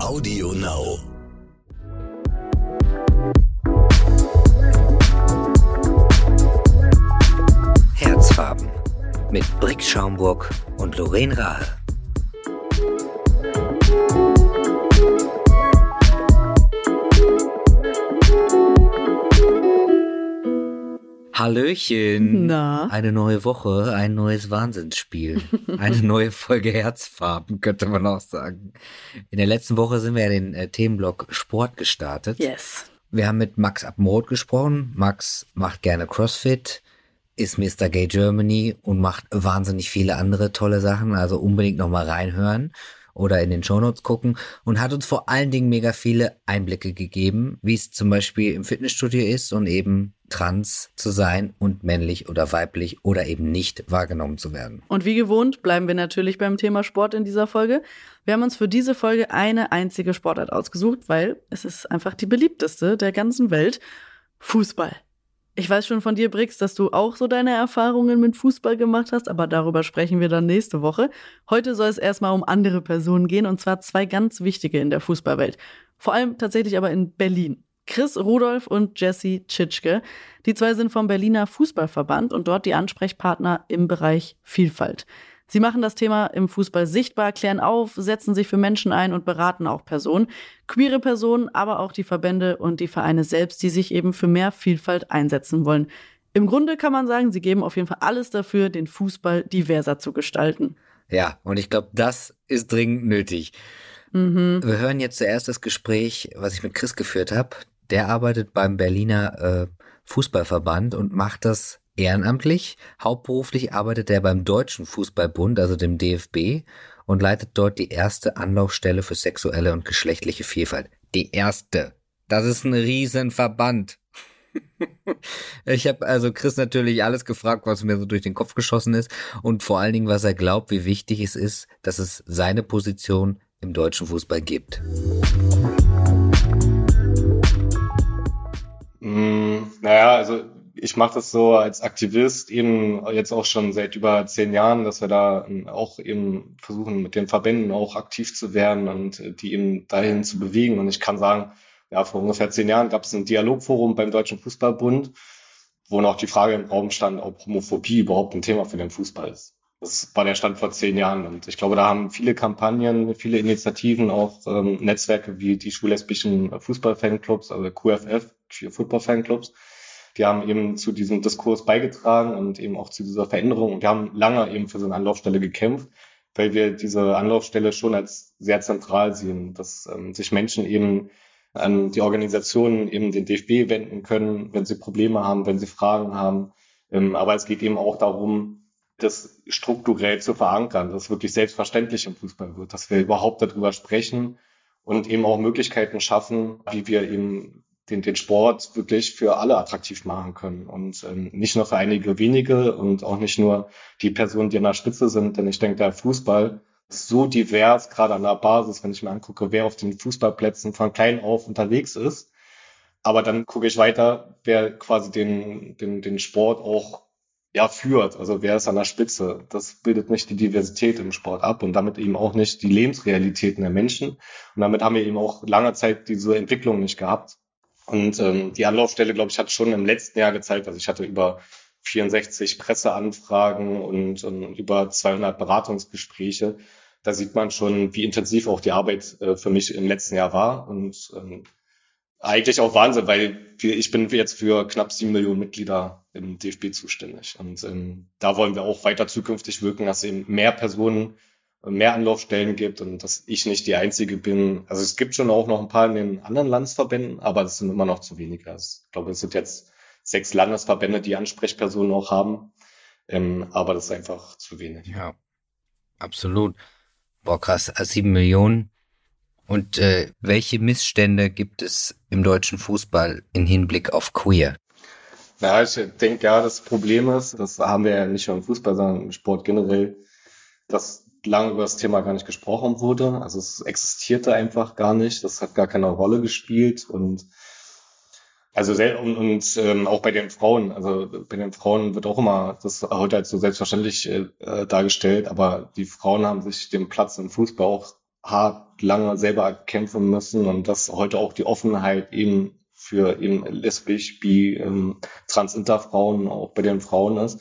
Audio Now. Herzfarben mit Brick Schaumburg und Lorraine Rahe. Hallöchen. Na? Eine neue Woche, ein neues Wahnsinnsspiel. Eine neue Folge Herzfarben, könnte man auch sagen. In der letzten Woche sind wir ja den äh, Themenblock Sport gestartet. Yes. Wir haben mit Max Abmod gesprochen. Max macht gerne CrossFit, ist Mr. Gay Germany und macht wahnsinnig viele andere tolle Sachen. Also unbedingt nochmal reinhören oder in den Shownotes gucken und hat uns vor allen Dingen mega viele Einblicke gegeben, wie es zum Beispiel im Fitnessstudio ist und eben trans zu sein und männlich oder weiblich oder eben nicht wahrgenommen zu werden. Und wie gewohnt bleiben wir natürlich beim Thema Sport in dieser Folge. Wir haben uns für diese Folge eine einzige Sportart ausgesucht, weil es ist einfach die beliebteste der ganzen Welt. Fußball. Ich weiß schon von dir, Brix, dass du auch so deine Erfahrungen mit Fußball gemacht hast, aber darüber sprechen wir dann nächste Woche. Heute soll es erstmal um andere Personen gehen, und zwar zwei ganz wichtige in der Fußballwelt. Vor allem tatsächlich aber in Berlin. Chris Rudolph und Jesse Tschitschke. Die zwei sind vom Berliner Fußballverband und dort die Ansprechpartner im Bereich Vielfalt. Sie machen das Thema im Fußball sichtbar, klären auf, setzen sich für Menschen ein und beraten auch Personen, queere Personen, aber auch die Verbände und die Vereine selbst, die sich eben für mehr Vielfalt einsetzen wollen. Im Grunde kann man sagen, sie geben auf jeden Fall alles dafür, den Fußball diverser zu gestalten. Ja, und ich glaube, das ist dringend nötig. Mhm. Wir hören jetzt zuerst das Gespräch, was ich mit Chris geführt habe. Der arbeitet beim Berliner äh, Fußballverband und macht das ehrenamtlich. Hauptberuflich arbeitet er beim Deutschen Fußballbund, also dem DFB, und leitet dort die erste Anlaufstelle für sexuelle und geschlechtliche Vielfalt. Die erste. Das ist ein Riesenverband. Ich habe also Chris natürlich alles gefragt, was mir so durch den Kopf geschossen ist und vor allen Dingen, was er glaubt, wie wichtig es ist, dass es seine Position im deutschen Fußball gibt. Naja, also ich mache das so als Aktivist eben jetzt auch schon seit über zehn Jahren, dass wir da auch eben versuchen, mit den Verbänden auch aktiv zu werden und die eben dahin zu bewegen. Und ich kann sagen, ja, vor ungefähr zehn Jahren gab es ein Dialogforum beim Deutschen Fußballbund, wo noch die Frage im Raum stand, ob Homophobie überhaupt ein Thema für den Fußball ist. Das war der Stand vor zehn Jahren. Und ich glaube, da haben viele Kampagnen, viele Initiativen, auch ähm, Netzwerke wie die schwul-lesbischen Fußball-Fanclubs, also QFF, Queer Football Fanclubs, die haben eben zu diesem Diskurs beigetragen und eben auch zu dieser Veränderung. Und wir haben lange eben für so eine Anlaufstelle gekämpft, weil wir diese Anlaufstelle schon als sehr zentral sehen, dass ähm, sich Menschen eben an die Organisationen, eben den DFB wenden können, wenn sie Probleme haben, wenn sie Fragen haben. Ähm, aber es geht eben auch darum, das strukturell zu verankern, dass es wirklich selbstverständlich im Fußball wird, dass wir überhaupt darüber sprechen und eben auch Möglichkeiten schaffen, wie wir eben den, den Sport wirklich für alle attraktiv machen können und ähm, nicht nur für einige wenige und auch nicht nur die Personen, die an der Spitze sind, denn ich denke, der Fußball ist so divers, gerade an der Basis, wenn ich mir angucke, wer auf den Fußballplätzen von klein auf unterwegs ist. Aber dann gucke ich weiter, wer quasi den, den, den Sport auch ja, führt. Also wer ist an der Spitze? Das bildet nicht die Diversität im Sport ab und damit eben auch nicht die Lebensrealitäten der Menschen. Und damit haben wir eben auch lange Zeit diese Entwicklung nicht gehabt. Und ähm, die Anlaufstelle, glaube ich, hat schon im letzten Jahr gezeigt, also ich hatte über 64 Presseanfragen und, und über 200 Beratungsgespräche. Da sieht man schon, wie intensiv auch die Arbeit äh, für mich im letzten Jahr war. Und ähm, eigentlich auch Wahnsinn, weil wir, ich bin jetzt für knapp sieben Millionen Mitglieder im DFB zuständig. Und ähm, da wollen wir auch weiter zukünftig wirken, dass eben mehr Personen mehr Anlaufstellen gibt und dass ich nicht die Einzige bin. Also es gibt schon auch noch ein paar in den anderen Landesverbänden, aber das sind immer noch zu wenige. Also ich glaube, es sind jetzt sechs Landesverbände, die Ansprechpersonen auch haben. Ähm, aber das ist einfach zu wenig. Ja, absolut. Boah, krass, sieben Millionen. Und äh, welche Missstände gibt es im deutschen Fußball in Hinblick auf Queer? Na, ich denke ja, das Problem ist, das haben wir ja nicht nur im Fußball, sondern im Sport generell, dass lange über das Thema gar nicht gesprochen wurde. Also es existierte einfach gar nicht. Das hat gar keine Rolle gespielt. Und also und, und ähm, auch bei den Frauen, also bei den Frauen wird auch immer das heute als so selbstverständlich äh, dargestellt, aber die Frauen haben sich den Platz im Fußball auch hart lange selber kämpfen müssen. Und dass heute auch die Offenheit eben für eben lesbisch, bi, ähm, transinterfrauen auch bei den Frauen ist,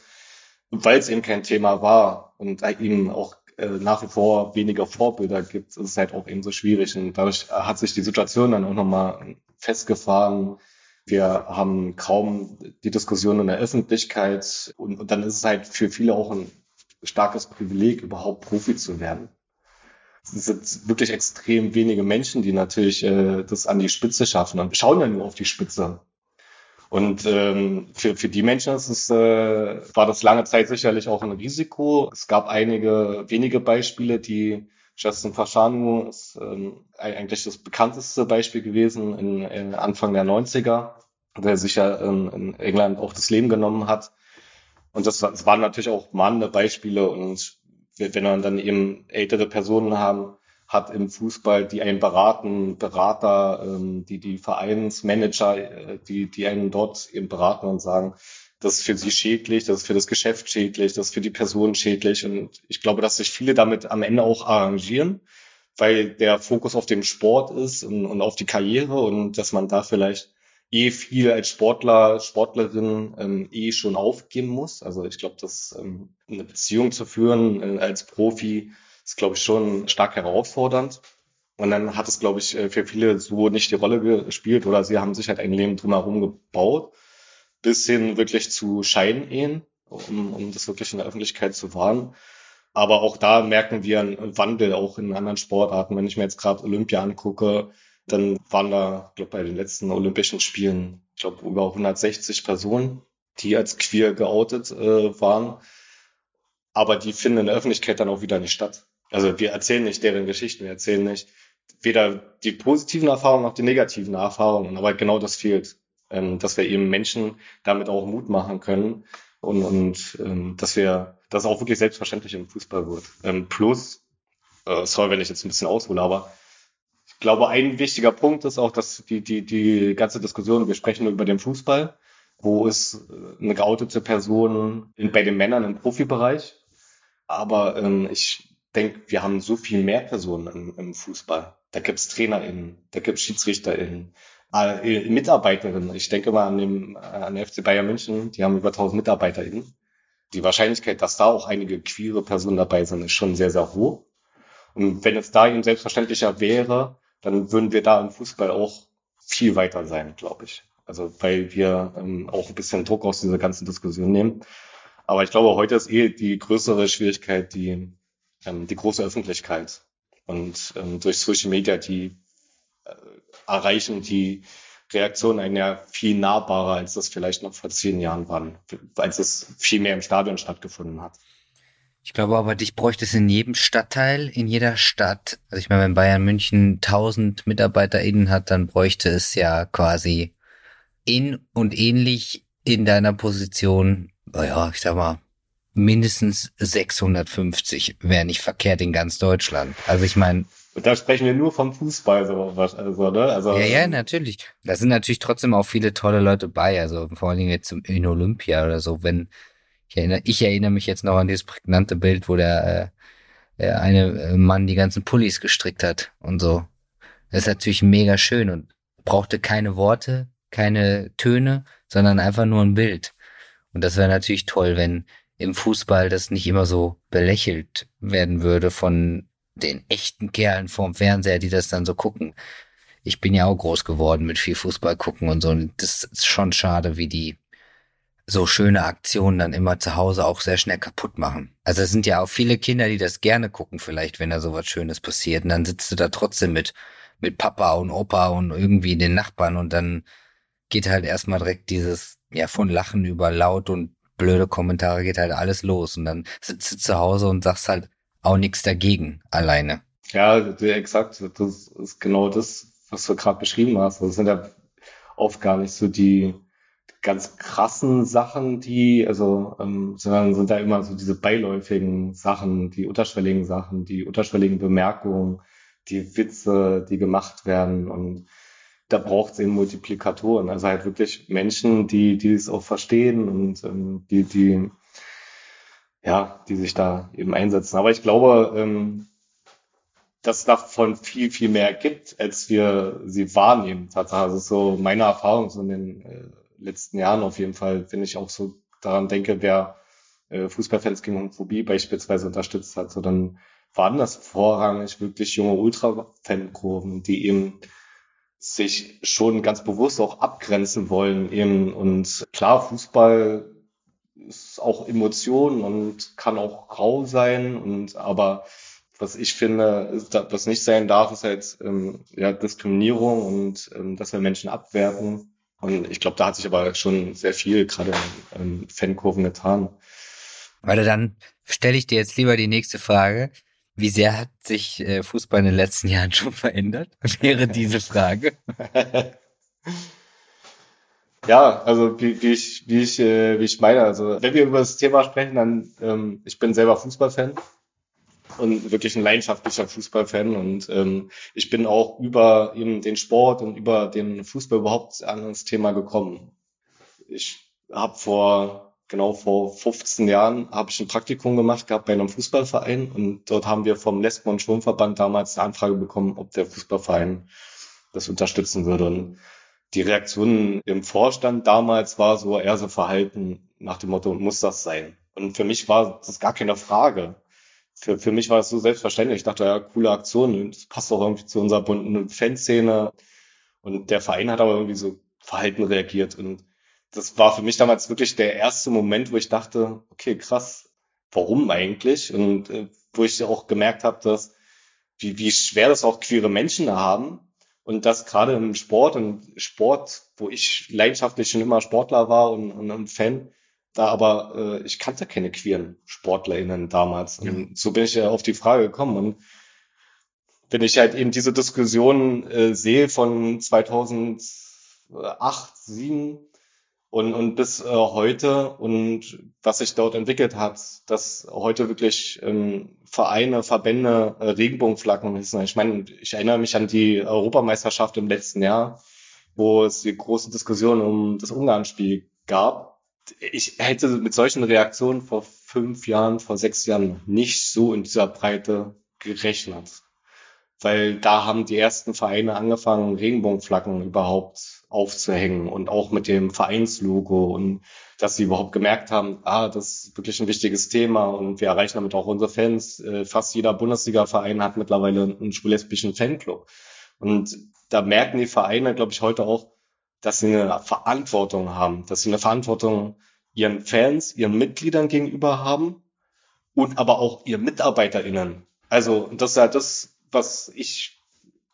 weil es eben kein Thema war und eben auch äh, nach wie vor weniger Vorbilder gibt, ist es halt auch eben so schwierig und dadurch hat sich die Situation dann auch nochmal festgefahren. Wir haben kaum die Diskussion in der Öffentlichkeit und, und dann ist es halt für viele auch ein starkes Privileg, überhaupt Profi zu werden es sind wirklich extrem wenige Menschen, die natürlich äh, das an die Spitze schaffen und schauen ja nur auf die Spitze. Und ähm, für, für die Menschen ist es, äh, war das lange Zeit sicherlich auch ein Risiko. Es gab einige wenige Beispiele, die Justin Fashanu ist ähm, eigentlich das bekannteste Beispiel gewesen in, in Anfang der 90er, der sich ja in, in England auch das Leben genommen hat. Und das, das waren natürlich auch mahnende Beispiele und wenn man dann eben ältere Personen haben, hat im Fußball, die einen beraten, Berater, ähm, die die Vereinsmanager, äh, die die einen dort eben beraten und sagen, das ist für sie schädlich, das ist für das Geschäft schädlich, das ist für die Person schädlich. Und ich glaube, dass sich viele damit am Ende auch arrangieren, weil der Fokus auf dem Sport ist und, und auf die Karriere und dass man da vielleicht eh viel als Sportler, Sportlerin ähm, eh schon aufgeben muss. Also ich glaube, dass ähm, eine Beziehung zu führen äh, als Profi ist, glaube ich, schon stark herausfordernd. Und dann hat es, glaube ich, äh, für viele so nicht die Rolle gespielt oder sie haben sich halt ein Leben drumherum gebaut, bis hin wirklich zu Scheinehen, um, um das wirklich in der Öffentlichkeit zu wahren. Aber auch da merken wir einen Wandel auch in anderen Sportarten. Wenn ich mir jetzt gerade Olympia angucke, dann waren da, glaube bei den letzten Olympischen Spielen, ich glaube, über 160 Personen, die als queer geoutet äh, waren. Aber die finden in der Öffentlichkeit dann auch wieder nicht statt. Also wir erzählen nicht deren Geschichten, wir erzählen nicht weder die positiven Erfahrungen noch die negativen Erfahrungen. Aber genau das fehlt, ähm, dass wir eben Menschen damit auch Mut machen können und, und ähm, dass wir das auch wirklich selbstverständlich im Fußball wird. Ähm, plus, äh, sorry, wenn ich jetzt ein bisschen aushole, aber ich glaube, ein wichtiger Punkt ist auch, dass die, die, die ganze Diskussion, wir sprechen nur über den Fußball, wo ist äh, eine geoutete Person in, bei den Männern im Profibereich. Aber ähm, ich denke, wir haben so viel mehr Personen im, im Fußball. Da gibt's TrainerInnen, da gibt's SchiedsrichterInnen, äh, Mitarbeiterinnen. Ich denke mal an, dem, äh, an der FC Bayern München, die haben über 1000 MitarbeiterInnen. Die Wahrscheinlichkeit, dass da auch einige queere Personen dabei sind, ist schon sehr, sehr hoch. Und wenn es da eben selbstverständlicher wäre, dann würden wir da im Fußball auch viel weiter sein, glaube ich. Also weil wir ähm, auch ein bisschen Druck aus dieser ganzen Diskussion nehmen. Aber ich glaube, heute ist eh die größere Schwierigkeit die, ähm, die große Öffentlichkeit. Und ähm, durch Social Media, die äh, erreichen die Reaktionen einen ja viel nahbarer, als das vielleicht noch vor zehn Jahren waren, als es viel mehr im Stadion stattgefunden hat. Ich glaube aber, dich bräuchte es in jedem Stadtteil, in jeder Stadt. Also ich meine, wenn Bayern München 1000 MitarbeiterInnen hat, dann bräuchte es ja quasi in und ähnlich in deiner Position, naja, ich sag mal, mindestens 650 wäre nicht verkehrt in ganz Deutschland. Also ich meine, und da sprechen wir nur vom Fußball, so was, also, ne? Also, ja, ja, natürlich. Da sind natürlich trotzdem auch viele tolle Leute bei, also vor allen Dingen jetzt in Olympia oder so, wenn, ich erinnere, ich erinnere mich jetzt noch an dieses prägnante Bild, wo der, äh, eine äh, Mann die ganzen Pullis gestrickt hat und so. Das ist natürlich mega schön und brauchte keine Worte, keine Töne, sondern einfach nur ein Bild. Und das wäre natürlich toll, wenn im Fußball das nicht immer so belächelt werden würde von den echten Kerlen vorm Fernseher, die das dann so gucken. Ich bin ja auch groß geworden mit viel Fußball gucken und so. Und das ist schon schade, wie die so schöne Aktionen dann immer zu Hause auch sehr schnell kaputt machen. Also es sind ja auch viele Kinder, die das gerne gucken, vielleicht, wenn da so was Schönes passiert. Und dann sitzt du da trotzdem mit, mit Papa und Opa und irgendwie den Nachbarn und dann geht halt erstmal direkt dieses, ja, von Lachen über laut und blöde Kommentare geht halt alles los. Und dann sitzt du zu Hause und sagst halt auch nichts dagegen, alleine. Ja, exakt. Das ist genau das, was du gerade beschrieben hast. Das sind ja oft gar nicht so die, ganz krassen Sachen, die, also, ähm, sondern sind da immer so diese beiläufigen Sachen, die unterschwelligen Sachen, die unterschwelligen Bemerkungen, die Witze, die gemacht werden und da braucht es eben Multiplikatoren, also halt wirklich Menschen, die, die es auch verstehen und ähm, die, die, ja, die sich da eben einsetzen. Aber ich glaube, ähm, dass es davon viel, viel mehr gibt, als wir sie wahrnehmen. Das ist so meine Erfahrung so in den äh, letzten Jahren auf jeden Fall, wenn ich auch so daran denke, wer äh, Fußballfans gegen Homophobie beispielsweise unterstützt hat, so dann waren das vorrangig wirklich junge Ultra-Fankurven, die eben sich schon ganz bewusst auch abgrenzen wollen eben und klar, Fußball ist auch Emotion und kann auch rau sein und aber was ich finde, was nicht sein darf, ist halt ähm, ja, Diskriminierung und ähm, dass wir Menschen abwerten. Und ich glaube, da hat sich aber schon sehr viel gerade in ähm, Fankurven getan. Warte, dann stelle ich dir jetzt lieber die nächste Frage. Wie sehr hat sich äh, Fußball in den letzten Jahren schon verändert? Wäre diese Frage. ja, also wie, wie ich, wie ich, äh, wie ich meine, also wenn wir über das Thema sprechen, dann ähm, ich bin selber Fußballfan und wirklich ein leidenschaftlicher Fußballfan und ähm, ich bin auch über eben den Sport und über den Fußball überhaupt an das Thema gekommen. Ich habe vor genau vor 15 Jahren habe ich ein Praktikum gemacht gehabt bei einem Fußballverein und dort haben wir vom Lesben- und Schwimmverband damals eine Anfrage bekommen, ob der Fußballverein das unterstützen würde. Und die Reaktion im Vorstand damals war so eher so verhalten nach dem Motto, muss das sein? Und für mich war das gar keine Frage für, für mich war es so selbstverständlich. Ich dachte, ja, coole Aktion, das passt auch irgendwie zu unserer bunten Fanszene. Und der Verein hat aber irgendwie so verhalten reagiert. Und das war für mich damals wirklich der erste Moment, wo ich dachte, okay, krass, warum eigentlich? Und äh, wo ich auch gemerkt habe, dass wie, wie schwer das auch queere Menschen haben. Und das gerade im Sport und Sport, wo ich leidenschaftlich schon immer Sportler war und, und ein Fan, da aber äh, ich kannte keine queeren SportlerInnen damals. Und so bin ich ja auf die Frage gekommen. Und wenn ich halt eben diese Diskussion äh, sehe von 2008, 2007 und, und bis äh, heute und was sich dort entwickelt hat, dass heute wirklich ähm, Vereine, Verbände äh, Regenbogenflaggen hissen. Ich meine, ich erinnere mich an die Europameisterschaft im letzten Jahr, wo es die große Diskussion um das Ungarn-Spiel gab ich hätte mit solchen Reaktionen vor fünf Jahren, vor sechs Jahren nicht so in dieser Breite gerechnet. Weil da haben die ersten Vereine angefangen, Regenbogenflaggen überhaupt aufzuhängen und auch mit dem Vereinslogo und dass sie überhaupt gemerkt haben, ah, das ist wirklich ein wichtiges Thema und wir erreichen damit auch unsere Fans. Äh, fast jeder Bundesliga-Verein hat mittlerweile einen schwul-lesbischen Fanclub. Und da merken die Vereine, glaube ich, heute auch, dass sie eine Verantwortung haben, dass sie eine Verantwortung ihren Fans, ihren Mitgliedern gegenüber haben und aber auch ihren MitarbeiterInnen. Also das ist ja das, was ich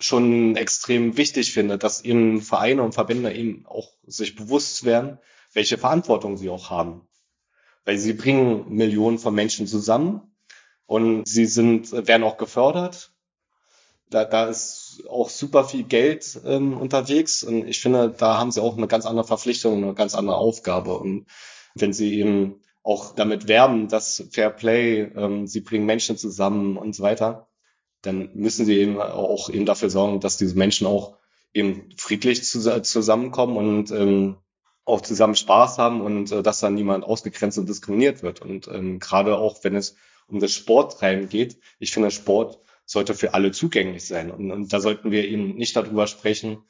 schon extrem wichtig finde, dass eben Vereine und Verbände eben auch sich bewusst werden, welche Verantwortung sie auch haben. Weil sie bringen Millionen von Menschen zusammen und sie sind, werden auch gefördert da, da ist auch super viel Geld ähm, unterwegs und ich finde, da haben sie auch eine ganz andere Verpflichtung, eine ganz andere Aufgabe. Und wenn sie eben auch damit werben, dass Fair Play, ähm, sie bringen Menschen zusammen und so weiter, dann müssen sie eben auch eben dafür sorgen, dass diese Menschen auch eben friedlich zusammenkommen und ähm, auch zusammen Spaß haben und äh, dass dann niemand ausgegrenzt und diskriminiert wird. Und ähm, gerade auch, wenn es um das Sporttreiben geht, ich finde, Sport sollte für alle zugänglich sein. Und, und da sollten wir eben nicht darüber sprechen,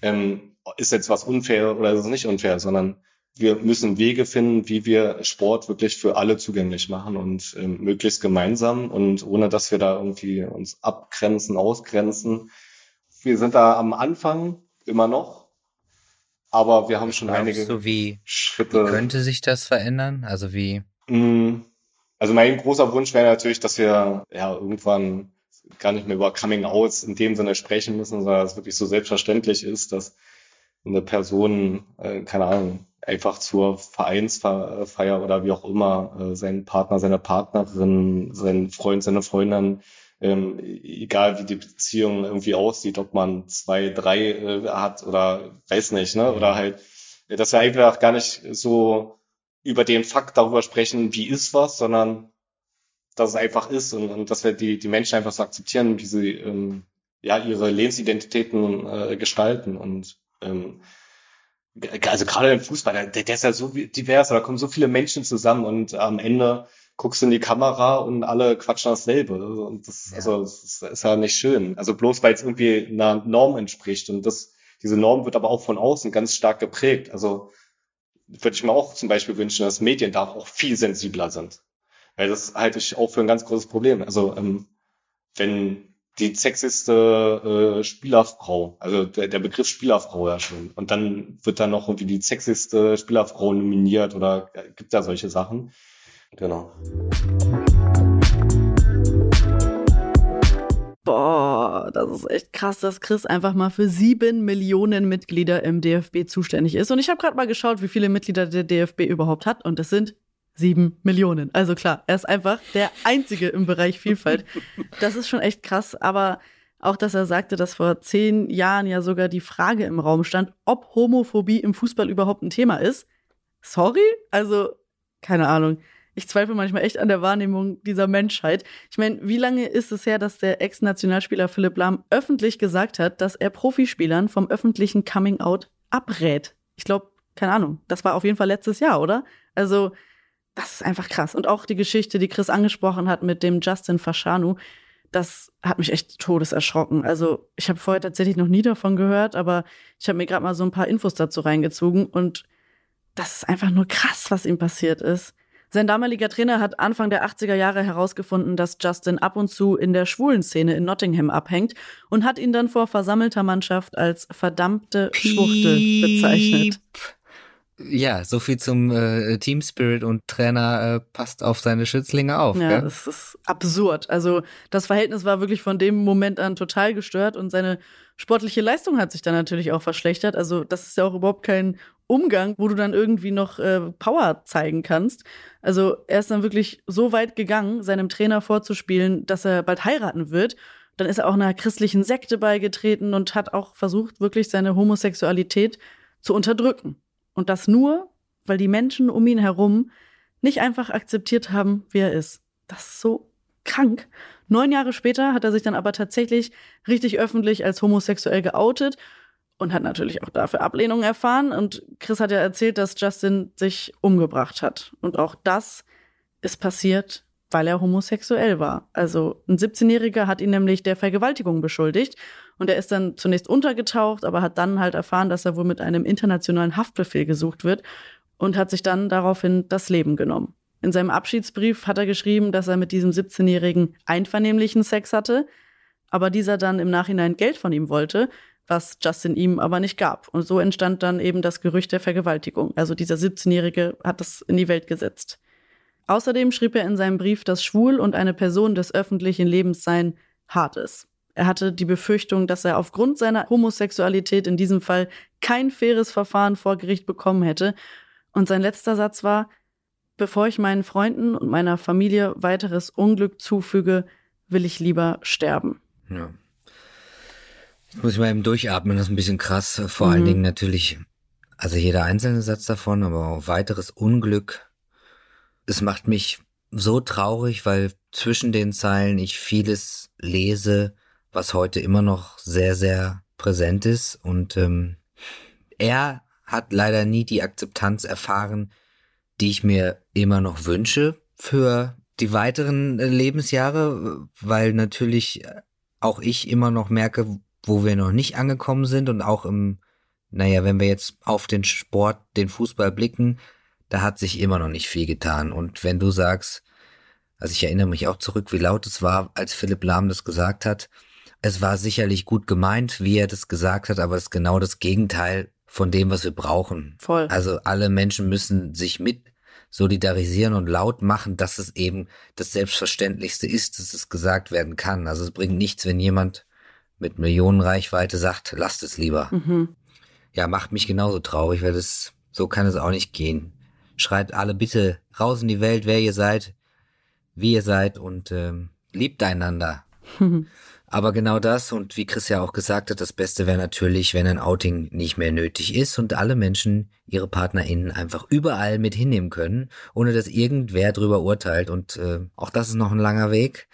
ähm, ist jetzt was unfair oder ist es nicht unfair, sondern wir müssen Wege finden, wie wir Sport wirklich für alle zugänglich machen und ähm, möglichst gemeinsam und ohne, dass wir da irgendwie uns abgrenzen, ausgrenzen. Wir sind da am Anfang immer noch, aber wir haben schon Glaubst einige du, wie, Schritte. Wie könnte sich das verändern? Also wie? Mm, also mein großer Wunsch wäre natürlich, dass wir ja irgendwann gar nicht mehr über Coming Outs in dem Sinne sprechen müssen, sondern es wirklich so selbstverständlich ist, dass eine Person, äh, keine Ahnung, einfach zur Vereinsfeier oder wie auch immer äh, seinen Partner, seine Partnerin, seinen Freund, seine Freundin, ähm, egal wie die Beziehung irgendwie aussieht, ob man zwei, drei äh, hat oder weiß nicht, ne? Oder halt, dass wir einfach gar nicht so über den Fakt darüber sprechen, wie ist was, sondern dass es einfach ist und, und dass wir die, die Menschen einfach so akzeptieren, wie sie ähm, ja ihre Lebensidentitäten äh, gestalten. Und ähm, also gerade im Fußball, der, der ist ja so divers, da kommen so viele Menschen zusammen und am Ende guckst du in die Kamera und alle quatschen dasselbe. Und das, ja. also, das ist, ist ja nicht schön. Also bloß weil es irgendwie einer Norm entspricht. Und das, diese Norm wird aber auch von außen ganz stark geprägt. Also würde ich mir auch zum Beispiel wünschen, dass Medien da auch viel sensibler sind. Weil das halte ich auch für ein ganz großes Problem. Also ähm, wenn die sexiste äh, Spielerfrau, also der, der Begriff Spielerfrau ja schon. Und dann wird dann noch irgendwie die sexiste Spielerfrau nominiert oder äh, gibt da solche Sachen. Genau. Boah, das ist echt krass, dass Chris einfach mal für sieben Millionen Mitglieder im DFB zuständig ist. Und ich habe gerade mal geschaut, wie viele Mitglieder der DFB überhaupt hat. Und es sind sieben Millionen. Also klar, er ist einfach der Einzige im Bereich Vielfalt. Das ist schon echt krass. Aber auch, dass er sagte, dass vor zehn Jahren ja sogar die Frage im Raum stand, ob Homophobie im Fußball überhaupt ein Thema ist. Sorry? Also, keine Ahnung. Ich zweifle manchmal echt an der Wahrnehmung dieser Menschheit. Ich meine, wie lange ist es her, dass der Ex-Nationalspieler Philipp Lahm öffentlich gesagt hat, dass er Profispielern vom öffentlichen Coming-out abrät? Ich glaube, keine Ahnung. Das war auf jeden Fall letztes Jahr, oder? Also, das ist einfach krass. Und auch die Geschichte, die Chris angesprochen hat mit dem Justin Fashanu, das hat mich echt todeserschrocken. Also ich habe vorher tatsächlich noch nie davon gehört, aber ich habe mir gerade mal so ein paar Infos dazu reingezogen und das ist einfach nur krass, was ihm passiert ist. Sein damaliger Trainer hat Anfang der 80er Jahre herausgefunden, dass Justin ab und zu in der schwulen Szene in Nottingham abhängt und hat ihn dann vor versammelter Mannschaft als verdammte Schwuchtel bezeichnet. Ja, so viel zum äh, Team Spirit und Trainer äh, passt auf seine Schützlinge auf. Ja, gell? das ist absurd. Also das Verhältnis war wirklich von dem Moment an total gestört und seine sportliche Leistung hat sich dann natürlich auch verschlechtert. Also das ist ja auch überhaupt kein Umgang, wo du dann irgendwie noch äh, Power zeigen kannst. Also er ist dann wirklich so weit gegangen, seinem Trainer vorzuspielen, dass er bald heiraten wird. Dann ist er auch einer christlichen Sekte beigetreten und hat auch versucht, wirklich seine Homosexualität zu unterdrücken. Und das nur, weil die Menschen um ihn herum nicht einfach akzeptiert haben, wie er ist. Das ist so krank. Neun Jahre später hat er sich dann aber tatsächlich richtig öffentlich als homosexuell geoutet und hat natürlich auch dafür Ablehnung erfahren. Und Chris hat ja erzählt, dass Justin sich umgebracht hat. Und auch das ist passiert, weil er homosexuell war. Also ein 17-Jähriger hat ihn nämlich der Vergewaltigung beschuldigt und er ist dann zunächst untergetaucht, aber hat dann halt erfahren, dass er wohl mit einem internationalen Haftbefehl gesucht wird und hat sich dann daraufhin das Leben genommen. In seinem Abschiedsbrief hat er geschrieben, dass er mit diesem 17-Jährigen einvernehmlichen Sex hatte, aber dieser dann im Nachhinein Geld von ihm wollte, was Justin ihm aber nicht gab. Und so entstand dann eben das Gerücht der Vergewaltigung. Also dieser 17-Jährige hat das in die Welt gesetzt. Außerdem schrieb er in seinem Brief, dass schwul und eine Person des öffentlichen Lebens sein hart ist. Er hatte die Befürchtung, dass er aufgrund seiner Homosexualität in diesem Fall kein faires Verfahren vor Gericht bekommen hätte. Und sein letzter Satz war, bevor ich meinen Freunden und meiner Familie weiteres Unglück zufüge, will ich lieber sterben. Ja. Jetzt muss ich mal eben durchatmen, das ist ein bisschen krass. Vor mhm. allen Dingen natürlich, also jeder einzelne Satz davon, aber auch weiteres Unglück. Es macht mich so traurig, weil zwischen den Zeilen ich vieles lese, was heute immer noch sehr, sehr präsent ist. Und ähm, er hat leider nie die Akzeptanz erfahren, die ich mir immer noch wünsche für die weiteren äh, Lebensjahre, weil natürlich auch ich immer noch merke, wo wir noch nicht angekommen sind und auch im, naja, wenn wir jetzt auf den Sport, den Fußball blicken, da hat sich immer noch nicht viel getan. Und wenn du sagst, also ich erinnere mich auch zurück, wie laut es war, als Philipp Lahm das gesagt hat, es war sicherlich gut gemeint, wie er das gesagt hat, aber es ist genau das Gegenteil von dem, was wir brauchen. Voll. Also alle Menschen müssen sich mit solidarisieren und laut machen, dass es eben das Selbstverständlichste ist, dass es gesagt werden kann. Also es bringt nichts, wenn jemand mit Millionenreichweite sagt, lasst es lieber. Mhm. Ja, macht mich genauso traurig, weil das, so kann es auch nicht gehen. Schreibt alle bitte raus in die Welt, wer ihr seid, wie ihr seid und ähm, liebt einander. Aber genau das und wie Chris ja auch gesagt hat, das Beste wäre natürlich, wenn ein Outing nicht mehr nötig ist und alle Menschen ihre PartnerInnen einfach überall mit hinnehmen können, ohne dass irgendwer drüber urteilt. Und äh, auch das ist noch ein langer Weg.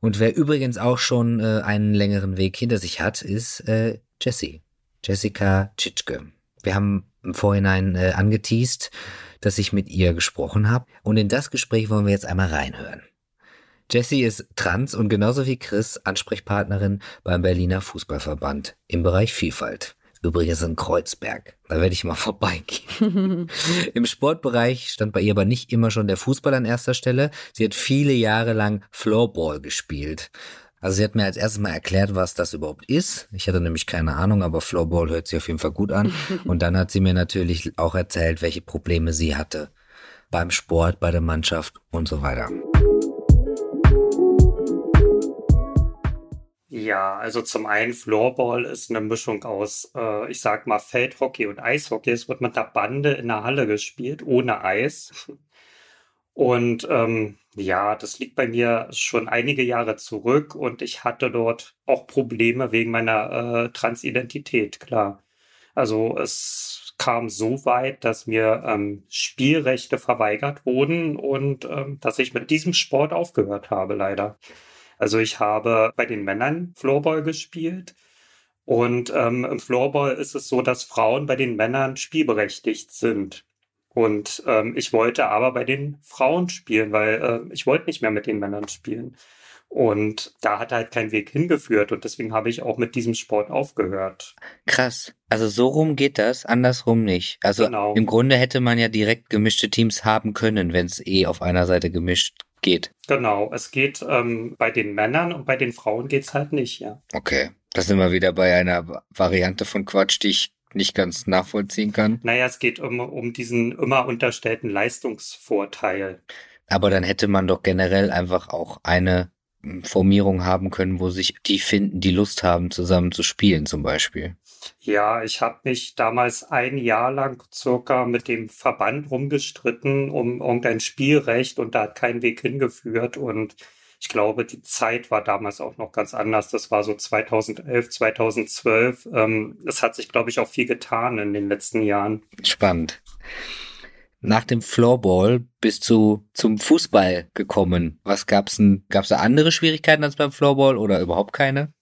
Und wer übrigens auch schon äh, einen längeren Weg hinter sich hat, ist äh, Jessie. Jessica Tschitschke. Wir haben im Vorhinein äh, angeteased, dass ich mit ihr gesprochen habe. Und in das Gespräch wollen wir jetzt einmal reinhören. Jessie ist trans und genauso wie Chris Ansprechpartnerin beim Berliner Fußballverband im Bereich Vielfalt. Übrigens in Kreuzberg. Da werde ich mal vorbeigehen. Im Sportbereich stand bei ihr aber nicht immer schon der Fußball an erster Stelle. Sie hat viele Jahre lang Floorball gespielt. Also sie hat mir als erstes mal erklärt, was das überhaupt ist. Ich hatte nämlich keine Ahnung, aber Floorball hört sich auf jeden Fall gut an. Und dann hat sie mir natürlich auch erzählt, welche Probleme sie hatte beim Sport, bei der Mannschaft und so weiter. Ja, also zum einen Floorball ist eine Mischung aus, äh, ich sag mal, Feldhockey und Eishockey. Es wird mit der Bande in der Halle gespielt, ohne Eis. Und ähm, ja, das liegt bei mir schon einige Jahre zurück und ich hatte dort auch Probleme wegen meiner äh, Transidentität, klar. Also es kam so weit, dass mir ähm, Spielrechte verweigert wurden und ähm, dass ich mit diesem Sport aufgehört habe, leider. Also ich habe bei den Männern Floorball gespielt. Und ähm, im Floorball ist es so, dass Frauen bei den Männern spielberechtigt sind. Und ähm, ich wollte aber bei den Frauen spielen, weil äh, ich wollte nicht mehr mit den Männern spielen. Und da hat halt kein Weg hingeführt und deswegen habe ich auch mit diesem Sport aufgehört. Krass. Also so rum geht das, andersrum nicht. Also genau. im Grunde hätte man ja direkt gemischte Teams haben können, wenn es eh auf einer Seite gemischt geht. Genau, es geht ähm, bei den Männern und bei den Frauen geht's halt nicht, ja. Okay. Das sind wir wieder bei einer Variante von Quatsch, die ich nicht ganz nachvollziehen kann. Naja, es geht um, um diesen immer unterstellten Leistungsvorteil. Aber dann hätte man doch generell einfach auch eine hm, Formierung haben können, wo sich die finden, die Lust haben, zusammen zu spielen, zum Beispiel. Ja, ich habe mich damals ein Jahr lang circa mit dem Verband rumgestritten um irgendein Spielrecht und da hat kein Weg hingeführt und ich glaube, die Zeit war damals auch noch ganz anders. Das war so 2011, 2012. Ähm, es hat sich, glaube ich, auch viel getan in den letzten Jahren. Spannend. Nach dem Floorball bist du zum Fußball gekommen. Was gab's denn? Gab's da andere Schwierigkeiten als beim Floorball oder überhaupt keine?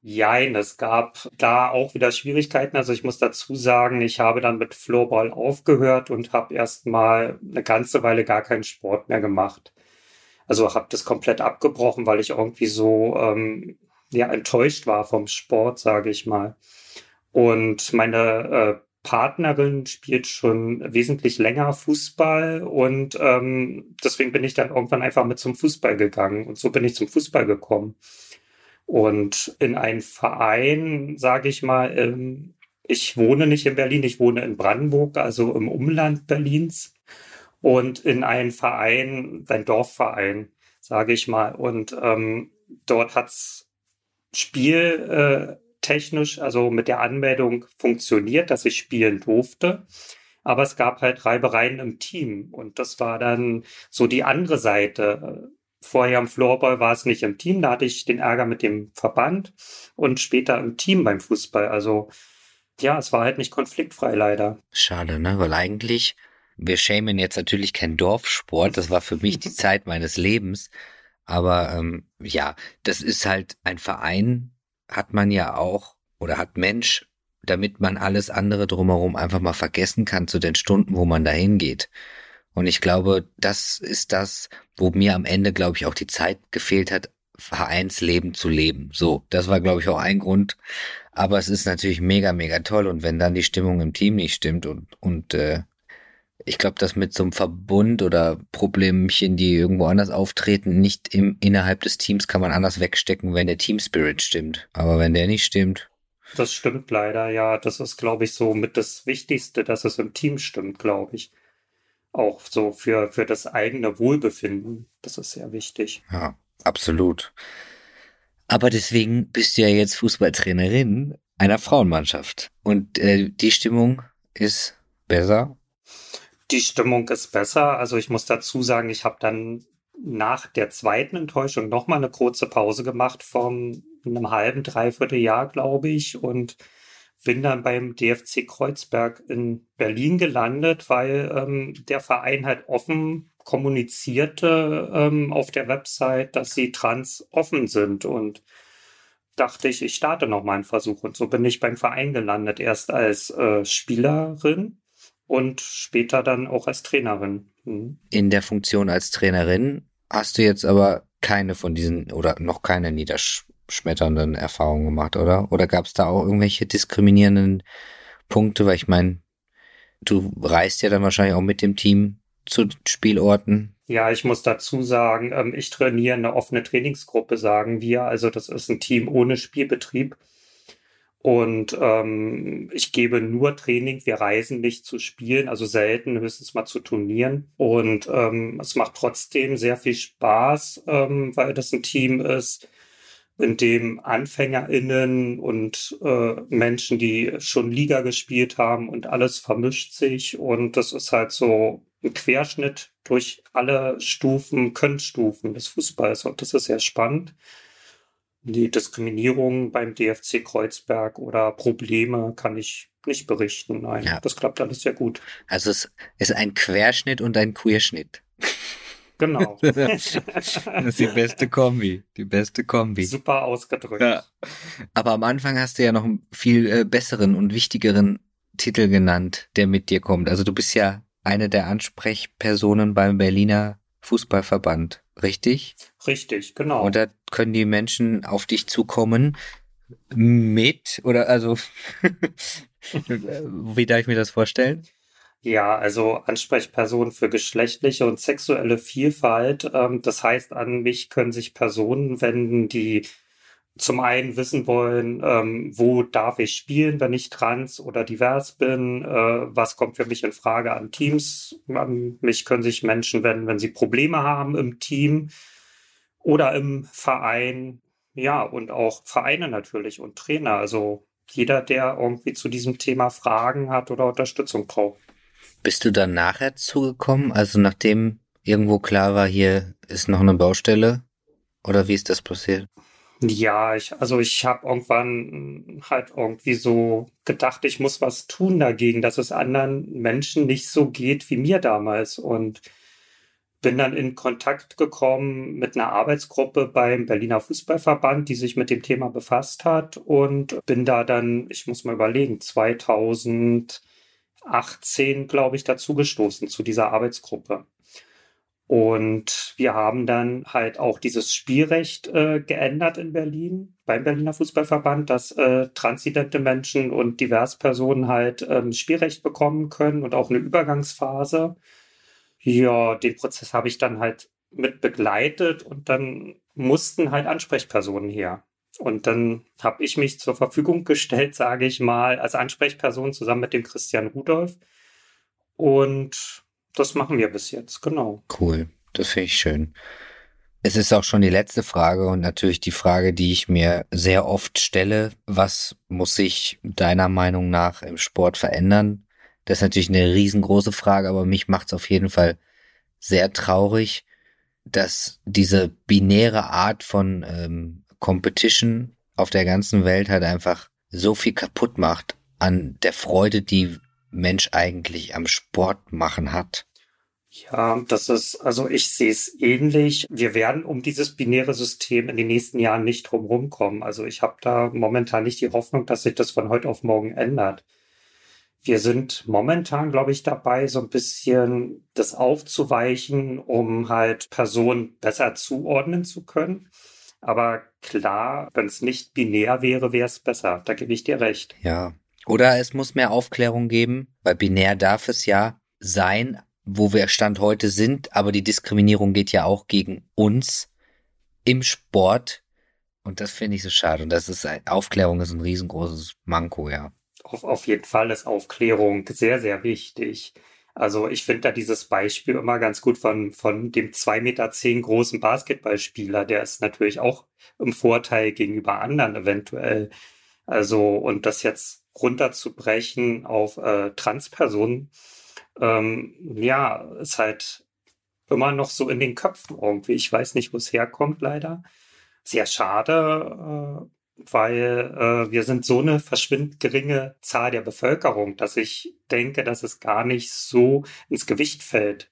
Jein, es gab da auch wieder Schwierigkeiten. Also ich muss dazu sagen, ich habe dann mit Floorball aufgehört und habe erst mal eine ganze Weile gar keinen Sport mehr gemacht. Also habe das komplett abgebrochen, weil ich irgendwie so ähm, ja enttäuscht war vom Sport, sage ich mal. Und meine äh, Partnerin spielt schon wesentlich länger Fußball und ähm, deswegen bin ich dann irgendwann einfach mit zum Fußball gegangen und so bin ich zum Fußball gekommen. Und in einen Verein, sage ich mal, ähm, ich wohne nicht in Berlin, ich wohne in Brandenburg, also im Umland Berlins und in einen Verein, ein Dorfverein, sage ich mal. Und ähm, dort hat's spieltechnisch, also mit der Anmeldung funktioniert, dass ich spielen durfte. Aber es gab halt Reibereien im Team. Und das war dann so die andere Seite. Vorher im Floorball war es nicht im Team, da hatte ich den Ärger mit dem Verband und später im Team beim Fußball. Also ja, es war halt nicht konfliktfrei leider. Schade, ne? Weil eigentlich wir schämen jetzt natürlich kein Dorfsport, das war für mich die Zeit meines Lebens. Aber ähm, ja, das ist halt ein Verein, hat man ja auch oder hat Mensch, damit man alles andere drumherum einfach mal vergessen kann zu den Stunden, wo man dahin geht. Und ich glaube, das ist das, wo mir am Ende, glaube ich, auch die Zeit gefehlt hat, Vereinsleben zu leben. So, das war, glaube ich, auch ein Grund. Aber es ist natürlich mega, mega toll. Und wenn dann die Stimmung im Team nicht stimmt und, und äh, ich glaube, dass mit so einem Verbund oder Problemchen, die irgendwo anders auftreten, nicht im, innerhalb des Teams kann man anders wegstecken, wenn der Team Spirit stimmt. Aber wenn der nicht stimmt. Das stimmt leider, ja. Das ist, glaube ich, so mit das Wichtigste, dass es im Team stimmt, glaube ich. Auch so für, für das eigene Wohlbefinden. Das ist sehr wichtig. Ja, absolut. Aber deswegen bist du ja jetzt Fußballtrainerin einer Frauenmannschaft. Und äh, die Stimmung ist besser die Stimmung ist besser. Also ich muss dazu sagen, ich habe dann nach der zweiten Enttäuschung nochmal eine kurze Pause gemacht von einem halben, dreiviertel Jahr, glaube ich, und bin dann beim DFC Kreuzberg in Berlin gelandet, weil ähm, der Verein halt offen kommunizierte ähm, auf der Website, dass sie trans offen sind und dachte ich, ich starte noch mal einen Versuch. Und so bin ich beim Verein gelandet, erst als äh, Spielerin und später dann auch als Trainerin. Mhm. In der Funktion als Trainerin hast du jetzt aber keine von diesen oder noch keine niederschmetternden Erfahrungen gemacht, oder? Oder gab es da auch irgendwelche diskriminierenden Punkte? Weil ich meine, du reist ja dann wahrscheinlich auch mit dem Team zu Spielorten. Ja, ich muss dazu sagen, ähm, ich trainiere eine offene Trainingsgruppe, sagen wir. Also das ist ein Team ohne Spielbetrieb. Und ähm, ich gebe nur Training. Wir reisen nicht zu Spielen, also selten, höchstens mal zu Turnieren. Und ähm, es macht trotzdem sehr viel Spaß, ähm, weil das ein Team ist, in dem AnfängerInnen und äh, Menschen, die schon Liga gespielt haben und alles vermischt sich. Und das ist halt so ein Querschnitt durch alle Stufen, Könnstufen des Fußballs. Und das ist sehr spannend. Die Diskriminierung beim DFC Kreuzberg oder Probleme kann ich nicht berichten. Nein, ja. das klappt alles sehr gut. Also es ist ein Querschnitt und ein Queerschnitt. Genau. das ist die beste Kombi. Die beste Kombi. Super ausgedrückt. Ja. Aber am Anfang hast du ja noch einen viel äh, besseren und wichtigeren Titel genannt, der mit dir kommt. Also du bist ja eine der Ansprechpersonen beim Berliner Fußballverband, richtig? Richtig, genau. Und da können die Menschen auf dich zukommen mit oder also wie darf ich mir das vorstellen? Ja, also Ansprechperson für geschlechtliche und sexuelle Vielfalt. Ähm, das heißt, an mich können sich Personen wenden, die zum einen wissen wollen, ähm, wo darf ich spielen, wenn ich trans oder divers bin, äh, was kommt für mich in Frage an Teams. An mich können sich Menschen wenden, wenn sie Probleme haben im Team oder im Verein. Ja, und auch Vereine natürlich und Trainer. Also jeder, der irgendwie zu diesem Thema Fragen hat oder Unterstützung braucht. Bist du dann nachher zugekommen? Also nachdem irgendwo klar war, hier ist noch eine Baustelle? Oder wie ist das passiert? Ja, ich, also ich habe irgendwann halt irgendwie so gedacht, ich muss was tun dagegen, dass es anderen Menschen nicht so geht wie mir damals. Und bin dann in Kontakt gekommen mit einer Arbeitsgruppe beim Berliner Fußballverband, die sich mit dem Thema befasst hat und bin da dann, ich muss mal überlegen, 2018, glaube ich, dazugestoßen zu dieser Arbeitsgruppe. Und wir haben dann halt auch dieses Spielrecht äh, geändert in Berlin, beim Berliner Fußballverband, dass äh, transidente Menschen und Diverspersonen halt ähm, Spielrecht bekommen können und auch eine Übergangsphase. Ja, den Prozess habe ich dann halt mit begleitet und dann mussten halt Ansprechpersonen her. Und dann habe ich mich zur Verfügung gestellt, sage ich mal, als Ansprechperson zusammen mit dem Christian Rudolf. Und das machen wir bis jetzt, genau. Cool, das finde ich schön. Es ist auch schon die letzte Frage und natürlich die Frage, die ich mir sehr oft stelle. Was muss sich deiner Meinung nach im Sport verändern? Das ist natürlich eine riesengroße Frage, aber mich macht es auf jeden Fall sehr traurig, dass diese binäre Art von ähm, Competition auf der ganzen Welt halt einfach so viel kaputt macht an der Freude, die Mensch eigentlich am Sport machen hat. Ja, das ist, also ich sehe es ähnlich. Wir werden um dieses binäre System in den nächsten Jahren nicht drum kommen. Also ich habe da momentan nicht die Hoffnung, dass sich das von heute auf morgen ändert. Wir sind momentan, glaube ich, dabei, so ein bisschen das aufzuweichen, um halt Personen besser zuordnen zu können. Aber klar, wenn es nicht binär wäre, wäre es besser. Da gebe ich dir recht. Ja. Oder es muss mehr Aufklärung geben, weil binär darf es ja sein, wo wir Stand heute sind, aber die Diskriminierung geht ja auch gegen uns im Sport. Und das finde ich so schade. Und das ist Aufklärung ist ein riesengroßes Manko, ja. Auf, auf jeden Fall ist Aufklärung sehr, sehr wichtig. Also ich finde da dieses Beispiel immer ganz gut von, von dem zwei Meter zehn großen Basketballspieler. Der ist natürlich auch im Vorteil gegenüber anderen eventuell. Also und das jetzt runterzubrechen auf äh, Transpersonen, ähm, ja, ist halt immer noch so in den Köpfen irgendwie. Ich weiß nicht, wo es herkommt, leider. Sehr schade, äh, weil äh, wir sind so eine verschwindend geringe Zahl der Bevölkerung, dass ich denke, dass es gar nicht so ins Gewicht fällt.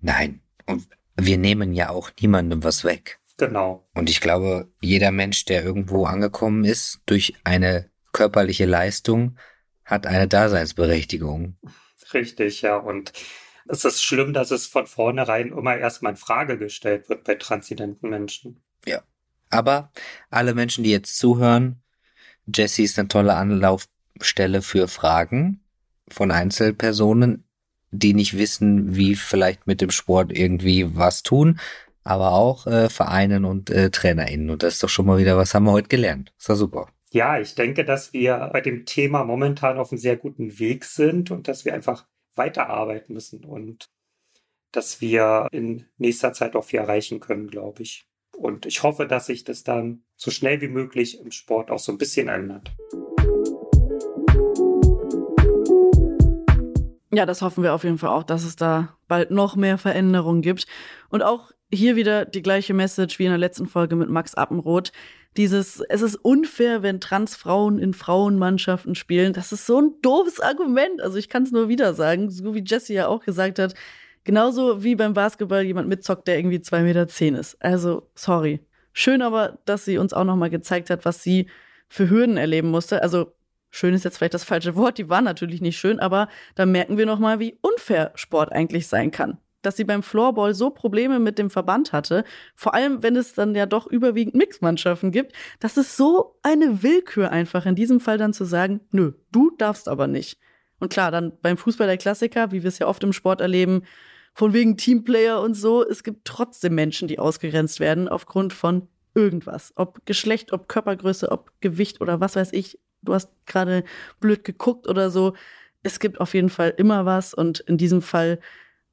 Nein, und wir nehmen ja auch niemandem was weg. Genau. Und ich glaube, jeder Mensch, der irgendwo angekommen ist, durch eine körperliche Leistung, hat eine Daseinsberechtigung. Richtig, ja. Und es ist schlimm, dass es von vornherein immer erstmal in Frage gestellt wird bei transzendenten Menschen. Ja. Aber alle Menschen, die jetzt zuhören, Jessie ist eine tolle Anlaufstelle für Fragen von Einzelpersonen, die nicht wissen, wie vielleicht mit dem Sport irgendwie was tun, aber auch äh, Vereinen und äh, TrainerInnen. Und das ist doch schon mal wieder, was haben wir heute gelernt. Ist doch super. Ja, ich denke, dass wir bei dem Thema momentan auf einem sehr guten Weg sind und dass wir einfach weiterarbeiten müssen und dass wir in nächster Zeit auch viel erreichen können, glaube ich. Und ich hoffe, dass sich das dann so schnell wie möglich im Sport auch so ein bisschen ändert. Ja, das hoffen wir auf jeden Fall auch, dass es da bald noch mehr Veränderungen gibt. Und auch hier wieder die gleiche Message wie in der letzten Folge mit Max Appenroth. Dieses, es ist unfair, wenn Transfrauen in Frauenmannschaften spielen. Das ist so ein doofes Argument. Also ich kann es nur wieder sagen, so wie Jesse ja auch gesagt hat. Genauso wie beim Basketball jemand mitzockt, der irgendwie zwei Meter zehn ist. Also, sorry. Schön aber, dass sie uns auch nochmal gezeigt hat, was sie für Hürden erleben musste. Also, schön ist jetzt vielleicht das falsche Wort, die waren natürlich nicht schön, aber da merken wir nochmal, wie unfair Sport eigentlich sein kann dass sie beim Floorball so Probleme mit dem Verband hatte, vor allem wenn es dann ja doch überwiegend Mixmannschaften gibt, das ist so eine Willkür einfach in diesem Fall dann zu sagen, nö, du darfst aber nicht. Und klar, dann beim Fußball der Klassiker, wie wir es ja oft im Sport erleben, von wegen Teamplayer und so, es gibt trotzdem Menschen, die ausgegrenzt werden aufgrund von irgendwas. Ob Geschlecht, ob Körpergröße, ob Gewicht oder was weiß ich. Du hast gerade blöd geguckt oder so. Es gibt auf jeden Fall immer was und in diesem Fall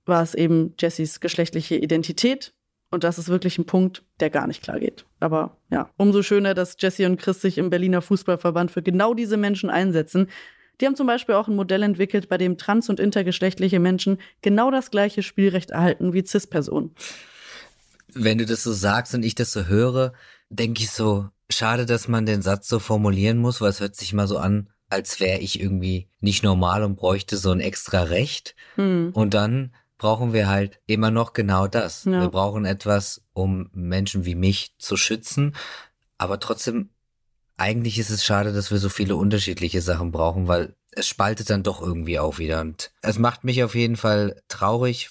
war es eben Jessys geschlechtliche Identität. Und das ist wirklich ein Punkt, der gar nicht klar geht. Aber ja, umso schöner, dass Jessie und Chris sich im Berliner Fußballverband für genau diese Menschen einsetzen. Die haben zum Beispiel auch ein Modell entwickelt, bei dem trans- und intergeschlechtliche Menschen genau das gleiche Spielrecht erhalten wie Cis-Personen. Wenn du das so sagst und ich das so höre, denke ich so, schade, dass man den Satz so formulieren muss, weil es hört sich mal so an, als wäre ich irgendwie nicht normal und bräuchte so ein extra Recht. Hm. Und dann brauchen wir halt immer noch genau das. Ja. Wir brauchen etwas, um Menschen wie mich zu schützen. Aber trotzdem, eigentlich ist es schade, dass wir so viele unterschiedliche Sachen brauchen, weil es spaltet dann doch irgendwie auch wieder. Und es macht mich auf jeden Fall traurig.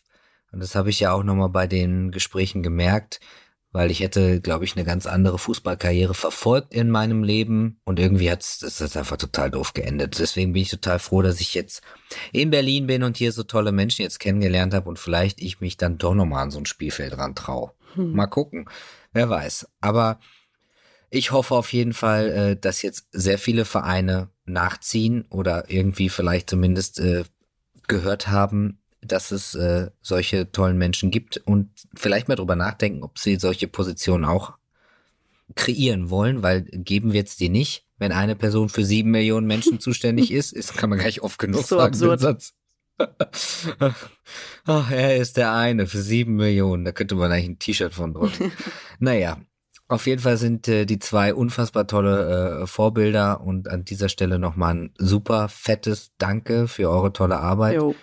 Und das habe ich ja auch nochmal bei den Gesprächen gemerkt, weil ich hätte, glaube ich, eine ganz andere Fußballkarriere verfolgt in meinem Leben und irgendwie hat es einfach total doof geendet. Deswegen bin ich total froh, dass ich jetzt in Berlin bin und hier so tolle Menschen jetzt kennengelernt habe und vielleicht ich mich dann doch nochmal an so ein Spielfeld ran traue. Hm. Mal gucken, wer weiß. Aber ich hoffe auf jeden Fall, äh, dass jetzt sehr viele Vereine nachziehen oder irgendwie vielleicht zumindest äh, gehört haben, dass es äh, solche tollen Menschen gibt und vielleicht mal drüber nachdenken, ob sie solche Positionen auch kreieren wollen, weil geben wir jetzt die nicht. Wenn eine Person für sieben Millionen Menschen zuständig ist, ist kann man gar nicht oft genug so sagen. Absurd. Satz. Ach, er ist der eine für sieben Millionen. Da könnte man eigentlich ein T-Shirt von drücken. naja, auf jeden Fall sind äh, die zwei unfassbar tolle äh, Vorbilder und an dieser Stelle nochmal ein super fettes Danke für eure tolle Arbeit. Jo.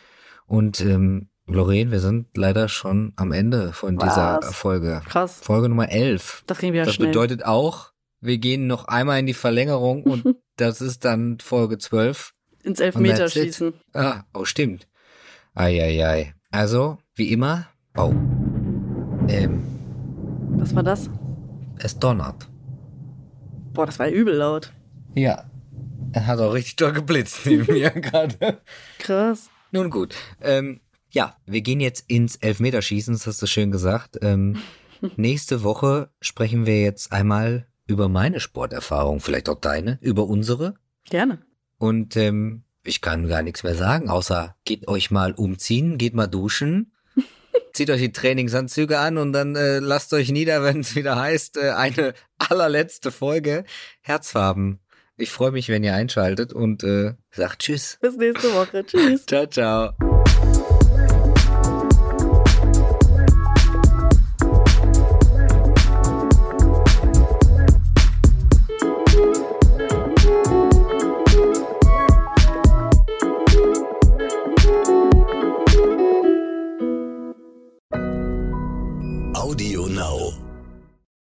Und ähm, Lorraine, wir sind leider schon am Ende von Was? dieser Folge. Krass. Folge Nummer 11. Das ging wieder Das schnell. bedeutet auch, wir gehen noch einmal in die Verlängerung und das ist dann Folge 12. Ins Elfmeterschießen. Ah, oh, stimmt. Eieiei. Also, wie immer. Oh. Ähm. Was war das? Es donnert. Boah, das war übel laut. Ja. Er hat auch richtig doll geblitzt neben mir gerade. Krass. Nun gut. Ähm, ja, wir gehen jetzt ins Elfmeterschießen, das hast du schön gesagt. Ähm, nächste Woche sprechen wir jetzt einmal über meine Sporterfahrung, vielleicht auch deine, über unsere. Gerne. Und ähm, ich kann gar nichts mehr sagen, außer geht euch mal umziehen, geht mal duschen, zieht euch die Trainingsanzüge an und dann äh, lasst euch nieder, wenn es wieder heißt, äh, eine allerletzte Folge Herzfarben ich freue mich, wenn ihr einschaltet und äh, sagt Tschüss. Bis nächste Woche. Tschüss. ciao, ciao.